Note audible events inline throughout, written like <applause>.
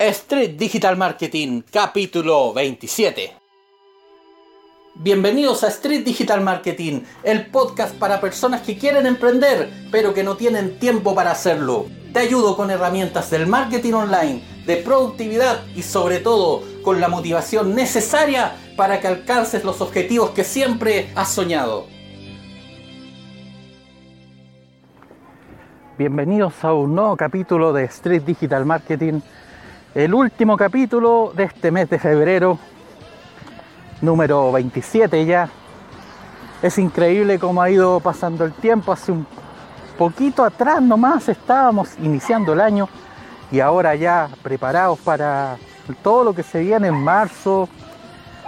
Street Digital Marketing, capítulo 27. Bienvenidos a Street Digital Marketing, el podcast para personas que quieren emprender, pero que no tienen tiempo para hacerlo. Te ayudo con herramientas del marketing online, de productividad y sobre todo con la motivación necesaria para que alcances los objetivos que siempre has soñado. Bienvenidos a un nuevo capítulo de Street Digital Marketing el último capítulo de este mes de febrero, número 27 ya. Es increíble cómo ha ido pasando el tiempo. Hace un poquito atrás nomás estábamos iniciando el año y ahora ya preparados para todo lo que se viene en marzo,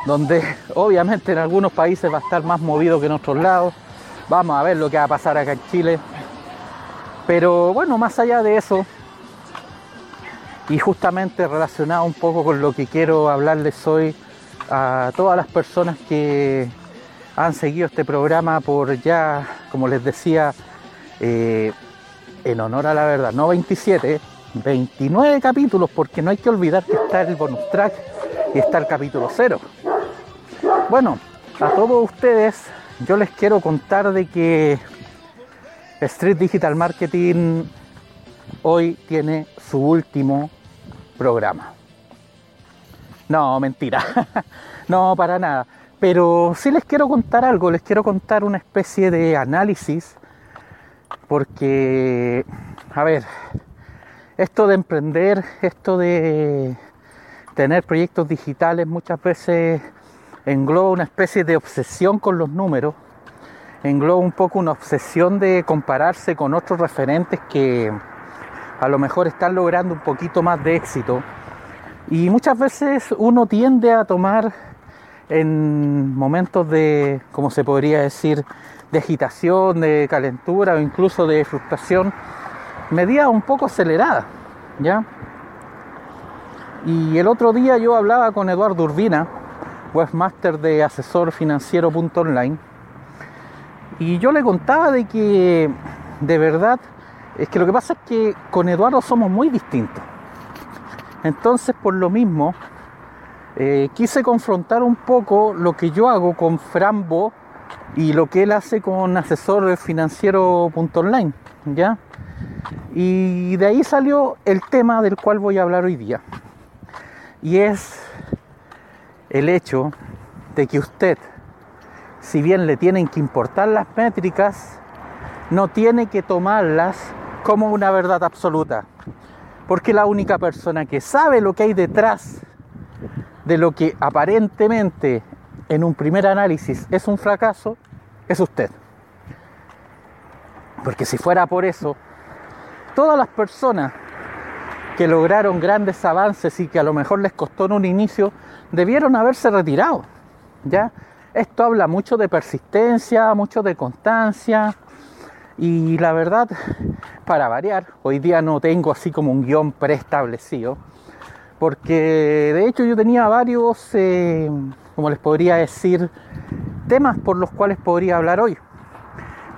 donde <laughs> obviamente en algunos países va a estar más movido que en otros lados. Vamos a ver lo que va a pasar acá en Chile. Pero bueno, más allá de eso, y justamente relacionado un poco con lo que quiero hablarles hoy a todas las personas que han seguido este programa por ya, como les decía, eh, en honor a la verdad, no 27, 29 capítulos, porque no hay que olvidar que está el bonus track y está el capítulo 0. Bueno, a todos ustedes yo les quiero contar de que Street Digital Marketing hoy tiene su último programa. No, mentira. <laughs> no, para nada. Pero sí les quiero contar algo, les quiero contar una especie de análisis, porque, a ver, esto de emprender, esto de tener proyectos digitales muchas veces engloba una especie de obsesión con los números, engloba un poco una obsesión de compararse con otros referentes que a lo mejor están logrando un poquito más de éxito. Y muchas veces uno tiende a tomar en momentos de, como se podría decir, de agitación, de calentura o incluso de frustración, medidas un poco aceleradas, ¿ya? Y el otro día yo hablaba con Eduardo Urbina, webmaster de asesor financiero.online, y yo le contaba de que de verdad es que lo que pasa es que con Eduardo somos muy distintos. Entonces, por lo mismo, eh, quise confrontar un poco lo que yo hago con Frambo y lo que él hace con asesor financiero.online, ¿ya? Y de ahí salió el tema del cual voy a hablar hoy día. Y es el hecho de que usted, si bien le tienen que importar las métricas, no tiene que tomarlas como una verdad absoluta. Porque la única persona que sabe lo que hay detrás de lo que aparentemente en un primer análisis es un fracaso, es usted. Porque si fuera por eso, todas las personas que lograron grandes avances y que a lo mejor les costó en un inicio, debieron haberse retirado. ¿Ya? Esto habla mucho de persistencia, mucho de constancia, y la verdad, para variar, hoy día no tengo así como un guion preestablecido, porque de hecho yo tenía varios, eh, como les podría decir, temas por los cuales podría hablar hoy.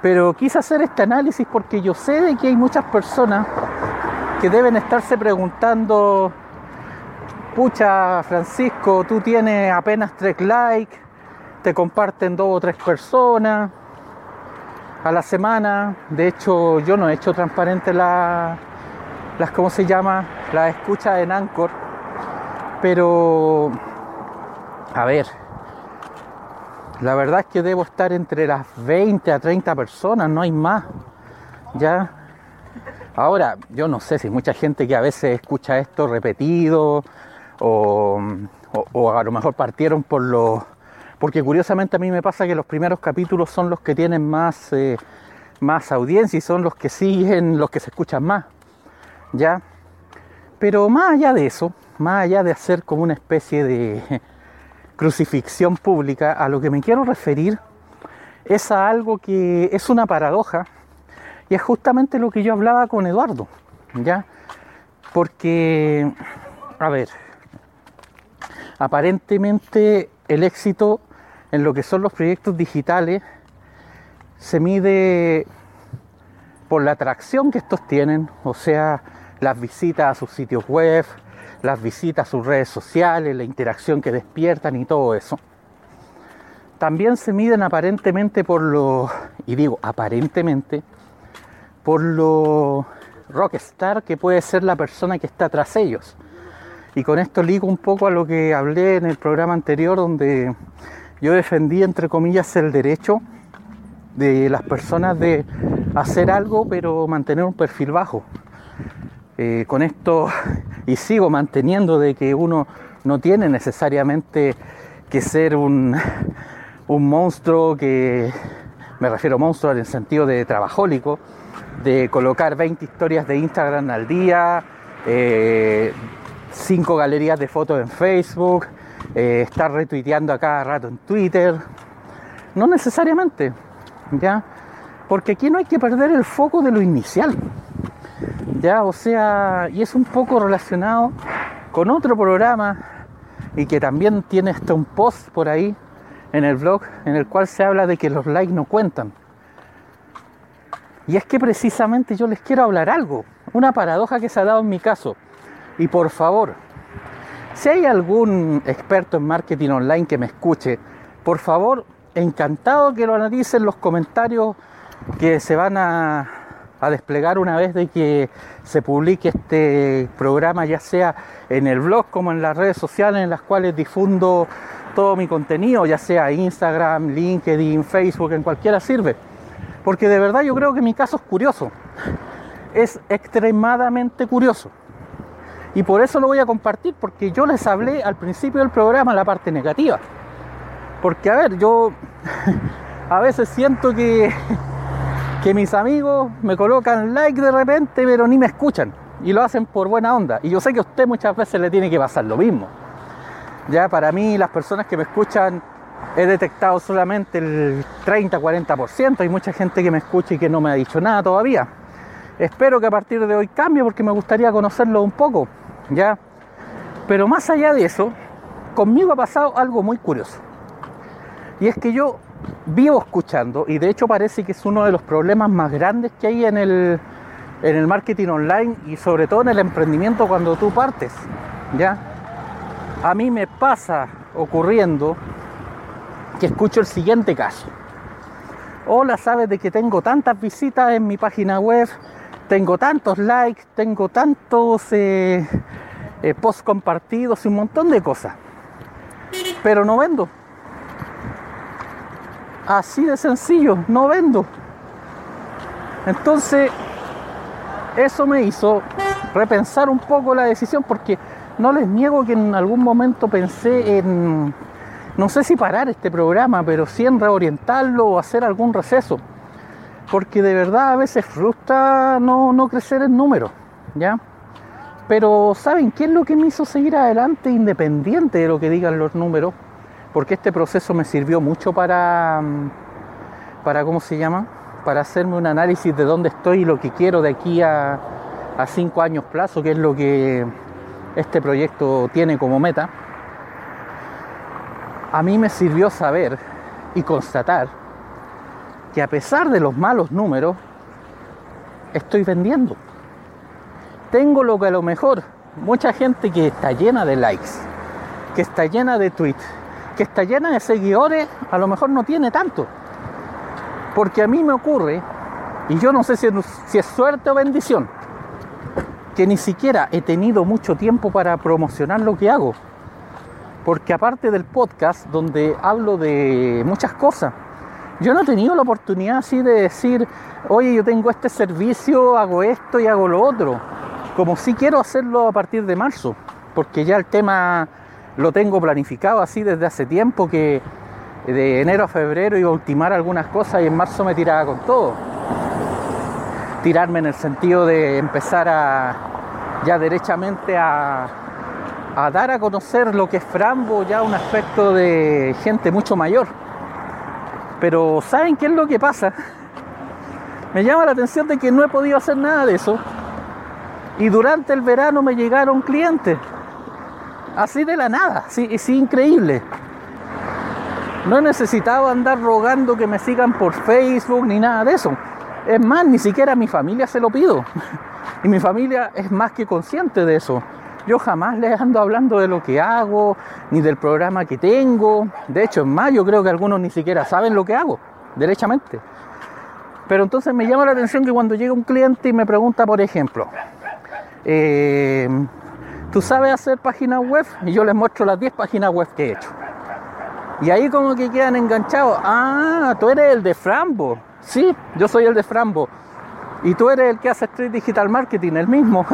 Pero quise hacer este análisis porque yo sé de que hay muchas personas que deben estarse preguntando, pucha Francisco, tú tienes apenas tres likes, te comparten dos o tres personas, a la semana. De hecho, yo no he hecho transparente la, las, ¿cómo se llama? La escucha en Anchor. Pero, a ver, la verdad es que debo estar entre las 20 a 30 personas, no hay más. Ya. Ahora, yo no sé si mucha gente que a veces escucha esto repetido o, o a lo mejor partieron por los porque curiosamente a mí me pasa que los primeros capítulos son los que tienen más, eh, más audiencia y son los que siguen, los que se escuchan más. ¿Ya? Pero más allá de eso, más allá de hacer como una especie de <laughs> crucifixión pública, a lo que me quiero referir es a algo que es una paradoja y es justamente lo que yo hablaba con Eduardo, ¿ya? Porque, a ver, aparentemente el éxito en lo que son los proyectos digitales se mide por la atracción que estos tienen, o sea, las visitas a sus sitios web, las visitas a sus redes sociales, la interacción que despiertan y todo eso. También se miden aparentemente por lo, y digo aparentemente, por lo rockstar que puede ser la persona que está tras ellos. Y con esto ligo un poco a lo que hablé en el programa anterior donde yo defendí, entre comillas, el derecho de las personas de hacer algo pero mantener un perfil bajo. Eh, con esto, <laughs> y sigo manteniendo de que uno no tiene necesariamente que ser un, <laughs> monstruo que, me refiero a monstruo en el sentido de trabajólico, de colocar 20 historias de Instagram al día, eh, 5 galerías de fotos en Facebook, eh, estar retuiteando a cada rato en Twitter. No necesariamente, ¿ya? Porque aquí no hay que perder el foco de lo inicial. Ya, o sea, y es un poco relacionado con otro programa y que también tiene hasta un post por ahí en el blog en el cual se habla de que los likes no cuentan. Y es que precisamente yo les quiero hablar algo, una paradoja que se ha dado en mi caso. Y por favor, si hay algún experto en marketing online que me escuche, por favor, encantado que lo analice en los comentarios que se van a, a, desplegar una vez de que se publique este programa, ya sea en el blog como en las redes sociales en las cuales difundo todo mi contenido, ya sea Instagram, LinkedIn, Facebook, en cualquiera sirve. Porque de verdad yo creo que mi caso es curioso. Es extremadamente curioso. Y por eso lo voy a compartir, porque yo les hablé al principio del programa la parte negativa. Porque, a ver, yo <laughs> a veces siento que, que mis amigos me colocan like de repente, pero ni me escuchan. Y lo hacen por buena onda. Y yo sé que a usted muchas veces le tiene que pasar lo mismo. Ya para mí, las personas que me escuchan he detectado solamente el 30-40%. Hay mucha gente que me escucha y que no me ha dicho nada todavía. Espero que a partir de hoy cambie porque me gustaría conocerlo un poco, ¿ya? Pero más allá de eso, conmigo ha pasado algo muy curioso. Y es que yo vivo escuchando, y de hecho parece que es uno de los problemas más grandes que hay en el, en el marketing online y sobre todo en el emprendimiento cuando tú partes, ¿ya? A mí me pasa ocurriendo que escucho el siguiente caso. Hola, sabes de que tengo tantas visitas en mi página web, tengo tantos likes, tengo tantos eh, eh, posts compartidos y un montón de cosas. Pero no vendo. Así de sencillo, no vendo. Entonces, eso me hizo repensar un poco la decisión porque no les niego que en algún momento pensé en no sé si parar este programa, pero sí en reorientarlo o hacer algún receso. Porque de verdad a veces frustra no, no crecer en número, ¿ya? Pero ¿saben qué es lo que me hizo seguir adelante independiente de lo que digan los números? Porque este proceso me sirvió mucho para, mm, para ¿cómo se llama? Para hacerme un análisis de dónde estoy y lo que quiero de aquí a, a cinco años plazo, que es lo que este proyecto tiene como meta a mí me sirvió saber y constatar que a pesar de los malos números, estoy vendiendo. Tengo lo que a lo mejor mucha gente que está llena de likes, que está llena de tweets, que está llena de seguidores, a lo mejor no tiene tanto. Porque a mí me ocurre, y yo no sé si, es suerte o bendición, que ni siquiera he tenido mucho tiempo para promocionar lo que hago porque aparte del podcast donde hablo de muchas cosas, yo no he tenido la oportunidad así de decir, oye, yo tengo este servicio, hago esto y hago lo otro, como si quiero hacerlo a partir de marzo, porque ya el tema lo tengo planificado así desde hace tiempo que de enero a febrero iba a ultimar algunas cosas y en marzo me tiraba con todo. Tirarme en el sentido de empezar a ya derechamente a a dar a conocer lo que es Frambo ya un aspecto de gente mucho mayor. Pero ¿saben qué es lo que pasa? <laughs> Me llama la atención de que no he podido hacer nada de eso. Y durante el verano me llegaron clientes. Así de la nada, sí, es increíble. No he necesitado andar rogando que me sigan por Facebook ni nada de eso. Es más, ni siquiera a mi familia se lo pido. <laughs> Y mi familia es más que consciente de eso Yo jamás les ando hablando de lo que hago, ni del programa que tengo. De hecho, en mayo creo que algunos ni siquiera saben lo que hago, derechamente. Pero entonces me llama la atención que cuando llega un cliente y me pregunta, por ejemplo, eh, ¿tú sabes hacer páginas web? Y yo les muestro las 10 páginas web que he hecho. Y ahí como que quedan enganchados. Ah, tú eres el de Frambo. Sí, yo soy el de Frambo. Y tú eres el que hace Street Digital Marketing, el mismo.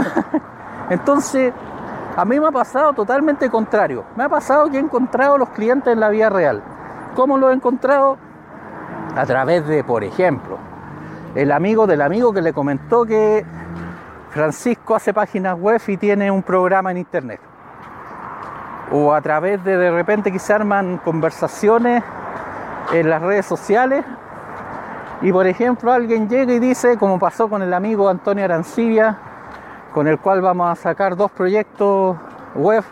<laughs> Entonces, a mí me ha pasado totalmente contrario. Me ha pasado que he encontrado los clientes en la vida real. ¿Cómo lo he encontrado? A través de, por ejemplo, el amigo del amigo que le comentó que Francisco hace páginas web y tiene un programa en internet. O a través de de repente que se arman conversaciones en las redes sociales y por ejemplo alguien llega y dice, como pasó con el amigo Antonio Arancibia, con el cual vamos a sacar dos proyectos web,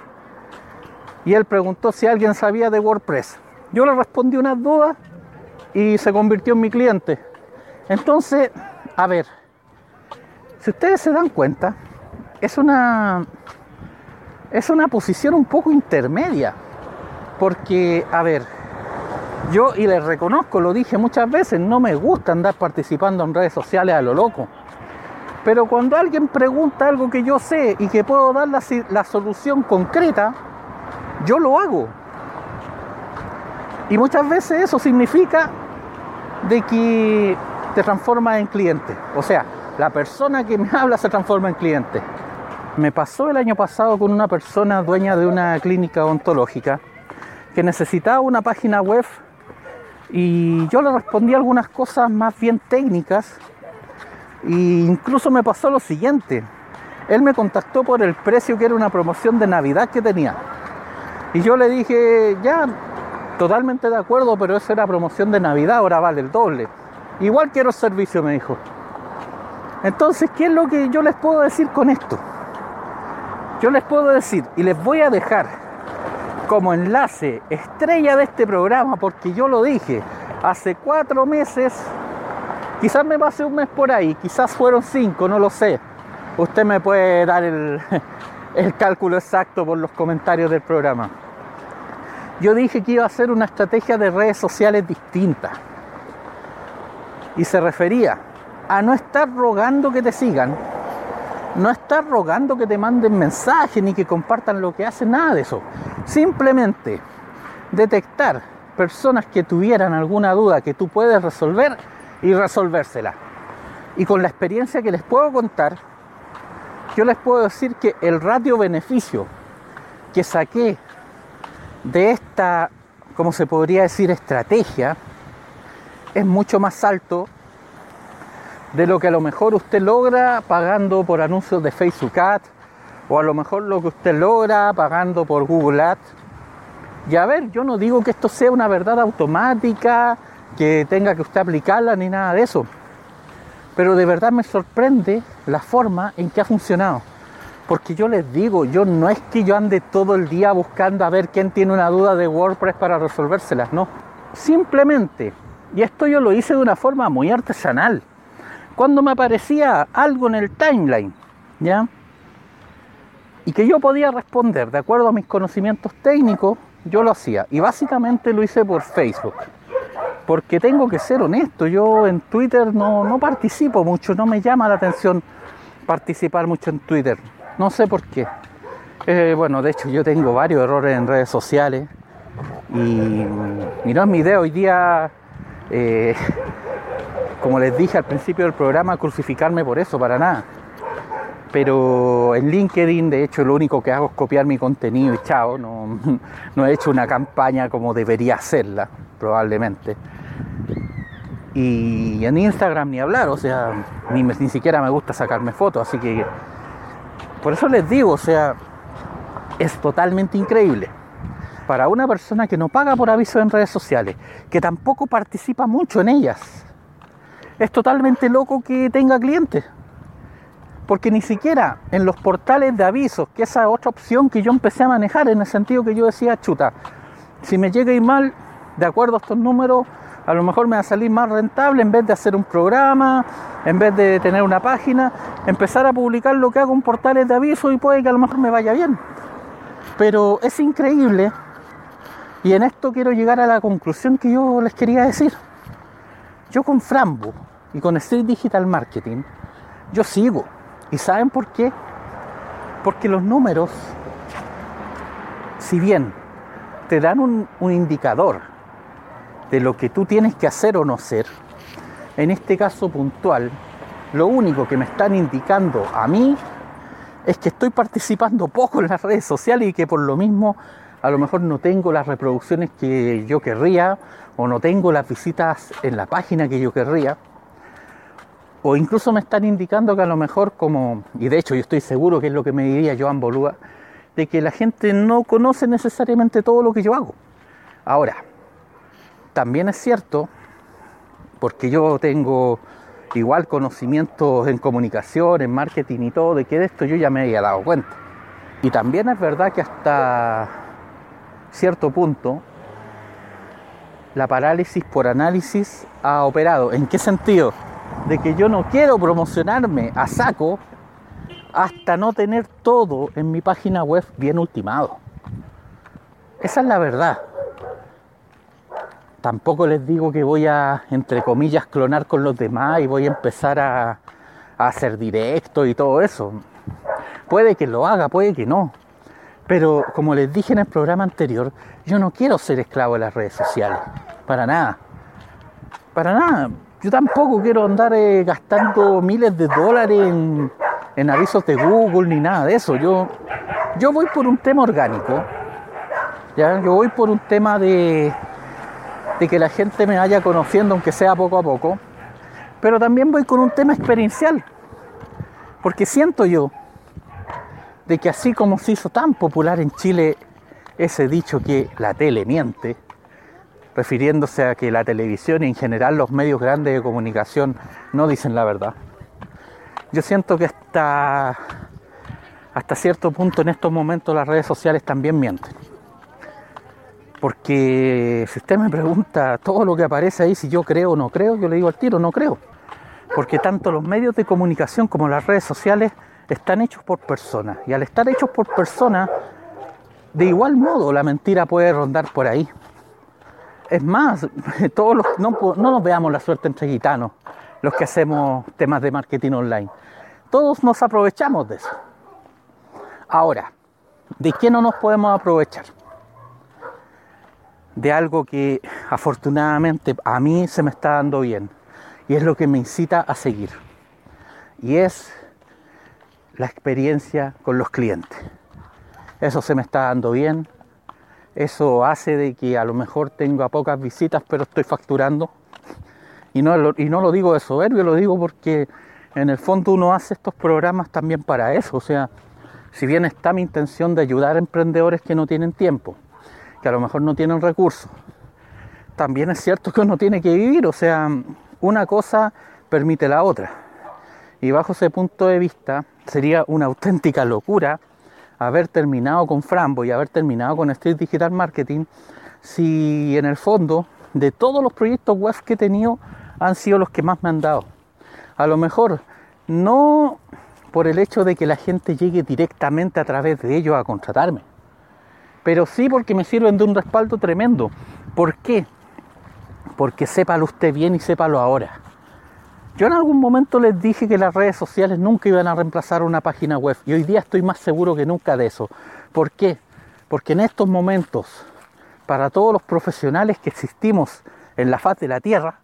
y él preguntó si alguien sabía de WordPress. Yo le respondí unas dudas y se convirtió en mi cliente. Entonces, a ver, si ustedes se dan cuenta, es una es una posición un poco intermedia. Porque, a ver, yo, y les reconozco, lo dije muchas veces, no me gusta andar participando en redes sociales a lo loco. Pero cuando alguien pregunta algo que yo sé y que puedo dar la, la solución concreta, yo lo hago. Y muchas veces eso significa de que te transforma en cliente. O sea, la persona que me <laughs> habla se transforma en cliente. Me pasó el año pasado con una persona dueña de una clínica odontológica que necesitaba una página web y yo le respondí algunas cosas más bien técnicas e incluso me pasó lo siguiente. Él me contactó por el precio que era una promoción de Navidad que tenía. Y yo le dije, ya, totalmente de acuerdo, pero esa era promoción de Navidad, ahora vale el doble. Igual quiero servicio, me dijo. Entonces, ¿qué es lo que yo les puedo decir con esto? Yo les puedo decir, y les voy a dejar como enlace estrella de este programa, porque yo lo dije hace cuatro meses, quizás me pasé un mes por ahí, quizás fueron cinco, no lo sé. Usted me puede dar el, <laughs> el cálculo exacto por los comentarios del programa. Yo dije que iba a hacer una estrategia de redes sociales distinta. Y se refería a no estar rogando que te sigan, no estar rogando que te manden mensajes ni que compartan lo que hacen, nada de eso. Simplemente detectar personas que tuvieran alguna duda que tú puedes resolver y resolvérsela. Y con la experiencia que les puedo contar, yo les puedo decir que el ratio beneficio que saqué de esta, como se podría decir, estrategia, es mucho más alto de lo que a lo mejor usted logra pagando por anuncios de Facebook Ads o a lo mejor lo que usted logra pagando por Google Ads. Y a ver, yo no digo que esto sea una verdad automática, que tenga que usted aplicarla ni nada de eso. Pero de verdad me sorprende la forma en que ha funcionado. Porque yo les digo, yo no es que yo ande todo el día buscando a ver quién tiene una duda de WordPress para resolvérselas, no. Simplemente, y esto yo lo hice de una forma muy artesanal cuando me aparecía algo en el timeline, ¿ya? Y que yo podía responder de acuerdo a mis conocimientos técnicos, yo lo hacía. Y básicamente lo hice por Facebook. Porque tengo que ser honesto, yo en Twitter no, no participo mucho, no me llama la atención participar mucho en Twitter. No sé por qué. Eh, bueno, de hecho yo tengo varios errores en redes sociales. Y, y mi idea hoy día eh, como les dije al principio del programa, crucificarme por eso, para nada. Pero en LinkedIn, de hecho, lo único que hago es copiar mi contenido y chao. No, <laughs> he hecho una campaña como debería hacerla, probablemente. Y en Instagram ni hablar, o sea, ni, ni siquiera me gusta sacarme fotos, así que por eso les digo, o sea, es totalmente increíble. Para una persona que no paga por aviso en redes sociales, que tampoco participa mucho en ellas, es totalmente loco que tenga clientes. Porque ni siquiera en los portales de avisos, que esa es otra opción que yo empecé a manejar, en el sentido que yo decía, chuta, si me llega y mal, de acuerdo a estos números, A lo mejor me va a salir más rentable en vez de hacer un programa, en vez de tener una página, empezar a publicar lo que hago en portales de aviso y puede que a lo mejor me vaya bien. Pero es increíble y en esto quiero llegar a la conclusión que yo les quería decir. Yo con Frambo y con Street Digital Marketing, yo sigo. ¿Y saben por qué? Porque los números, si bien te dan un, un indicador de lo que tú tienes que hacer o no hacer, en este caso puntual, lo único que me están indicando a mí es que estoy participando poco en las redes sociales y que por lo mismo a lo mejor no tengo las reproducciones que yo querría o no tengo las visitas en la página que yo querría. O incluso me están indicando que a lo mejor como, y de hecho yo estoy seguro que es lo que me diría Joan Bolúa, de que la gente no conoce necesariamente todo lo que yo hago. Ahora, también es cierto, porque yo tengo igual conocimientos en comunicación, en marketing y todo, de que de esto yo ya me había dado cuenta. Y también es verdad que hasta cierto punto la parálisis por análisis ha operado. ¿En qué sentido? De que yo no quiero promocionarme a saco hasta no tener todo en mi página web bien ultimado. Esa es la verdad. Tampoco les digo que voy a, entre comillas, clonar con los demás y voy a empezar a, hacer directo y todo eso. Puede que lo haga, puede que no. Pero como les dije en el programa anterior, yo no quiero ser esclavo de las redes sociales. Para nada. Para nada. Yo tampoco quiero andar eh, gastando miles de dólares en, avisos de Google ni nada de eso. Yo, yo voy por un tema orgánico. ¿ya? Yo voy por un tema de, de que la gente me vaya conociendo, aunque sea poco a poco. Pero también voy con un tema experiencial. Porque siento yo de que así como se hizo tan popular en Chile ese dicho que la tele miente, refiriéndose a que la televisión y en general los medios grandes de comunicación no dicen la verdad. Yo siento que hasta, hasta cierto punto en estos momentos las redes sociales también mienten. Porque si usted me pregunta todo lo que aparece ahí, si yo creo o no creo, yo le digo al tiro, no creo. Porque tanto los medios de comunicación como las redes sociales están hechos por personas. Y al estar hechos por personas, de igual modo la mentira puede rondar por ahí. Es más, <laughs> todos no, no nos veamos la suerte entre gitanos, los que hacemos temas de marketing online. Todos nos aprovechamos de eso. Ahora, ¿de qué no nos podemos aprovechar? De algo que afortunadamente a mí se me está dando bien y es lo que me incita a seguir. Y es la experiencia con los clientes. Eso se me está dando bien. Eso hace de que a lo mejor tenga pocas visitas, pero estoy facturando. Y no, y no lo digo de soberbio, lo digo porque en el fondo uno hace estos programas también para eso. O sea, si bien está mi intención de ayudar a emprendedores que no tienen tiempo, que a lo mejor no tienen recursos, también es cierto que uno tiene que vivir. O sea, una cosa permite la otra. Y bajo ese punto de vista, sería una auténtica locura haber terminado con Frambo y haber terminado con Street Digital Marketing si en el fondo de todos los proyectos web que he tenido han sido los que más me han dado. A lo mejor no por el hecho de que la gente llegue directamente a través de ellos a contratarme, pero sí porque me sirven de un respaldo tremendo. ¿Por qué? Porque sépalo usted bien y sépalo ahora. Yo en algún momento les dije que las redes sociales nunca iban a reemplazar una página web y hoy día estoy más seguro que nunca de eso. ¿Por qué? Porque en estos momentos, para todos los profesionales que existimos en la faz de la Tierra,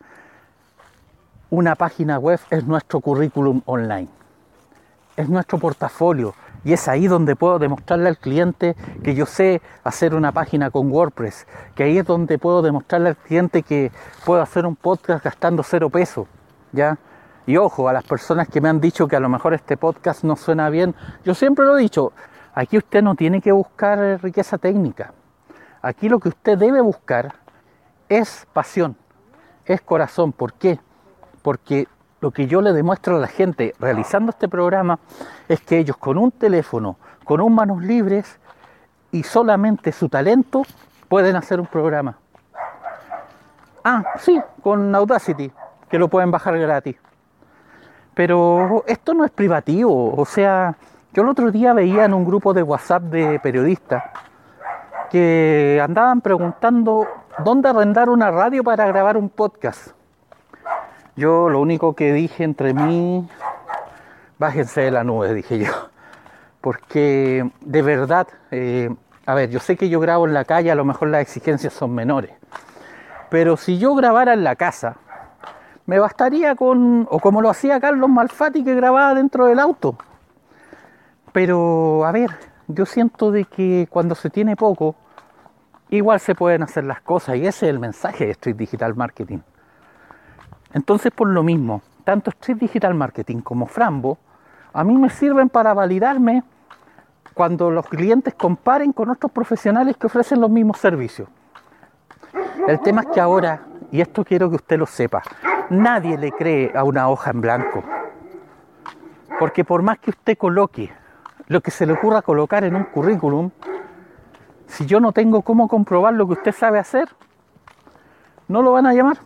una página web es nuestro currículum online, es nuestro portafolio y es ahí donde puedo demostrarle al cliente que yo sé hacer una página con WordPress, que ahí es donde puedo demostrarle al cliente que puedo hacer un podcast gastando cero pesos ¿ya? Y ojo, a las personas que me han dicho que a lo mejor este podcast no suena bien, yo siempre lo he dicho, aquí usted no tiene que buscar eh, riqueza técnica. Aquí lo que usted debe buscar es pasión, es corazón. ¿Por qué? Porque lo que yo le demuestro a la gente realizando este programa es que ellos con un teléfono, con un manos libres y solamente su talento pueden hacer un programa. Ah, sí, con Audacity, que lo pueden bajar gratis. Pero esto no es privativo, o sea, yo el otro día veía en un grupo de WhatsApp de periodistas que andaban preguntando dónde arrendar una radio para grabar un podcast. Yo lo único que dije entre mí, bájense de la nube, dije yo. Porque de verdad, eh, a ver, yo sé que yo grabo en la calle, a lo mejor las exigencias son menores. Pero si yo grabara en la casa, me bastaría con, o como lo hacía Carlos Malfatti que grababa dentro del auto. Pero, a ver, yo siento de que cuando se tiene poco, igual se pueden hacer las cosas y ese es el mensaje de Street Digital Marketing. Entonces, por lo mismo, tanto Street Digital Marketing como Frambo, a mí me sirven para validarme cuando los clientes comparen con otros profesionales que ofrecen los mismos servicios. El tema es que ahora, y esto quiero que usted lo sepa, nadie le cree a una hoja en blanco. Porque por más que usted coloque lo que se le ocurra colocar en un currículum, si yo no tengo cómo comprobar lo que usted sabe hacer, no lo van a llamar.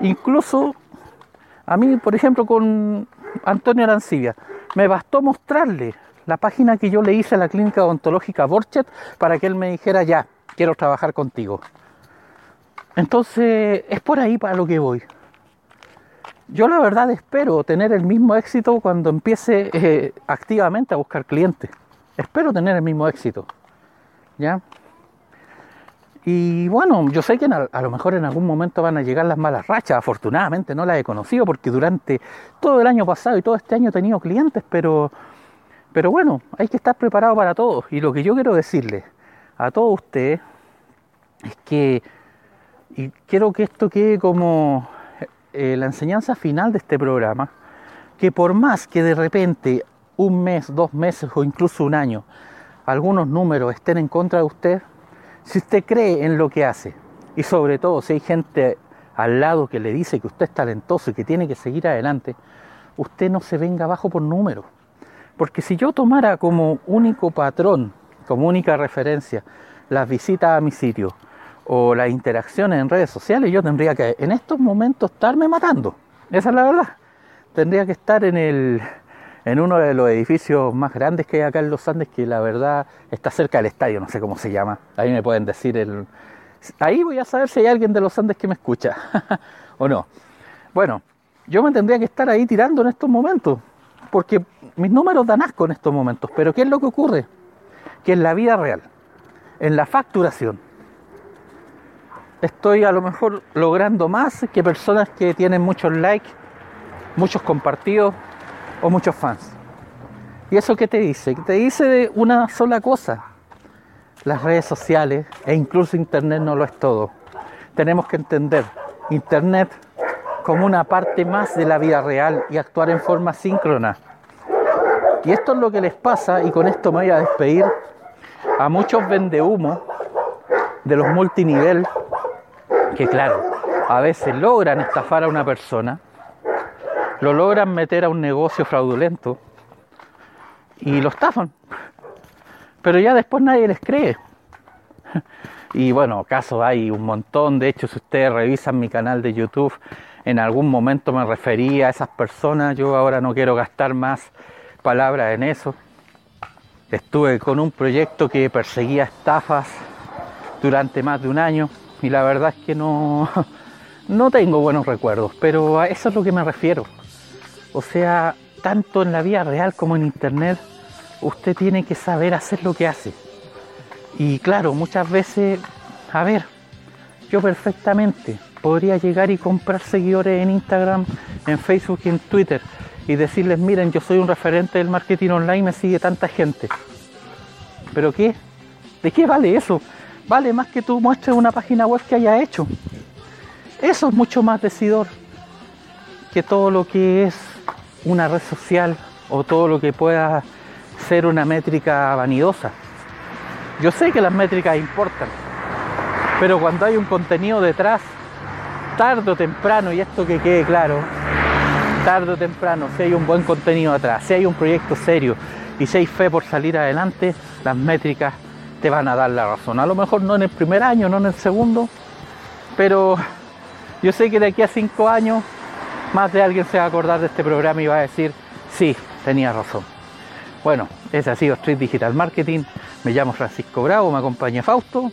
Incluso a mí, por ejemplo, con Antonio Arancibia, me bastó mostrarle la página que yo le hice a la clínica odontológica Borchet para que él me dijera ya, quiero trabajar contigo. Entonces, es por ahí para lo que voy. Yo la verdad espero tener el mismo éxito cuando empiece eh, activamente a buscar clientes. Espero tener el mismo éxito. ¿Ya? Y bueno, yo sé que a lo mejor en algún momento van a llegar las malas rachas. Afortunadamente no las he conocido porque durante todo el año pasado y todo este año he tenido clientes, pero, pero bueno, hay que estar preparado para todo. Y lo que yo quiero decirle a todos ustedes es que y quiero que esto quede como eh, la enseñanza final de este programa, que por más que de repente un mes, dos meses o incluso un año algunos números estén en contra de usted, si usted cree en lo que hace y sobre todo si hay gente al lado que le dice que usted es talentoso y que tiene que seguir adelante, usted no se venga abajo por números. Porque si yo tomara como único patrón, como única referencia, las visitas a mi sitio, o las interacciones en redes sociales, yo tendría que en estos momentos estarme matando. Esa es la verdad. Tendría que estar en el en uno de los edificios más grandes que hay acá en Los Andes, que la verdad está cerca del estadio, no sé cómo se llama. Ahí me pueden decir el. Ahí voy a saber si hay alguien de Los Andes que me escucha <laughs> o no. Bueno, yo me tendría que estar ahí tirando en estos momentos, porque mis números dan asco en estos momentos. Pero ¿qué es lo que ocurre? Que en la vida real, en la facturación, estoy a lo mejor logrando más que personas que tienen muchos likes, muchos compartidos o muchos fans. ¿Y eso qué te dice? Te dice de una sola cosa. Las redes sociales e incluso Internet no lo es todo. Tenemos que entender Internet como una parte más de la vida real y actuar en forma síncrona. Y esto es lo que les pasa, y con esto me voy a despedir, a muchos vendehumo de los multinivel que claro, a veces logran estafar a una persona, lo logran meter a un negocio fraudulento y lo estafan. Pero ya después nadie les cree. Y bueno, casos hay un montón. De hecho, si ustedes revisan mi canal de YouTube, en algún momento me refería a esas personas. Yo ahora no quiero gastar más palabras en eso. Estuve con un proyecto que perseguía estafas durante más de un año y la verdad es que no, <laughs> no tengo buenos recuerdos, pero a eso es lo que me refiero. O sea, tanto en la vida real como en internet, usted tiene que saber hacer lo que hace. Y claro, muchas veces, a ver, yo perfectamente podría llegar y comprar seguidores en Instagram, en Facebook y en Twitter y decirles, miren, yo soy un referente del marketing online, me sigue tanta gente. ¿Pero qué? ¿De qué vale eso? Vale más que tú muestres una página web que haya hecho. Eso es mucho más decidor que todo lo que es una red social o todo lo que pueda ser una métrica vanidosa. Yo sé que las métricas importan, pero cuando hay un contenido detrás, tarde o temprano, y esto que quede claro, tarde o temprano, si hay un buen contenido atrás, si hay un proyecto serio y si hay fe por salir adelante, las métricas te van a dar la razón. A lo mejor no en el primer año, no en el segundo, Pero yo sé que de aquí a cinco años más de alguien se va a acordar de este programa y va a decir, sí, tenía razón. Bueno, ese ha sido Street Digital Marketing. Me llamo Francisco Bravo, me acompaña Fausto.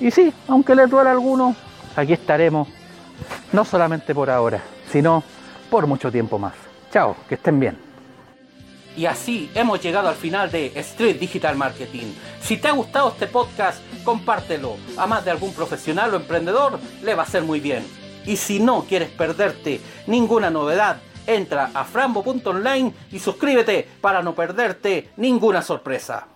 Y sí, aunque le duele a alguno, aquí estaremos, no solamente por ahora, sino por mucho tiempo más. Chao, que estén bien. Y así hemos llegado al final de Street Digital Marketing. Si te ha gustado este podcast, compártelo. A más de algún profesional o emprendedor le va a ser muy bien. Y si no quieres perderte ninguna novedad, entra a frambo.online y suscríbete para no perderte ninguna sorpresa.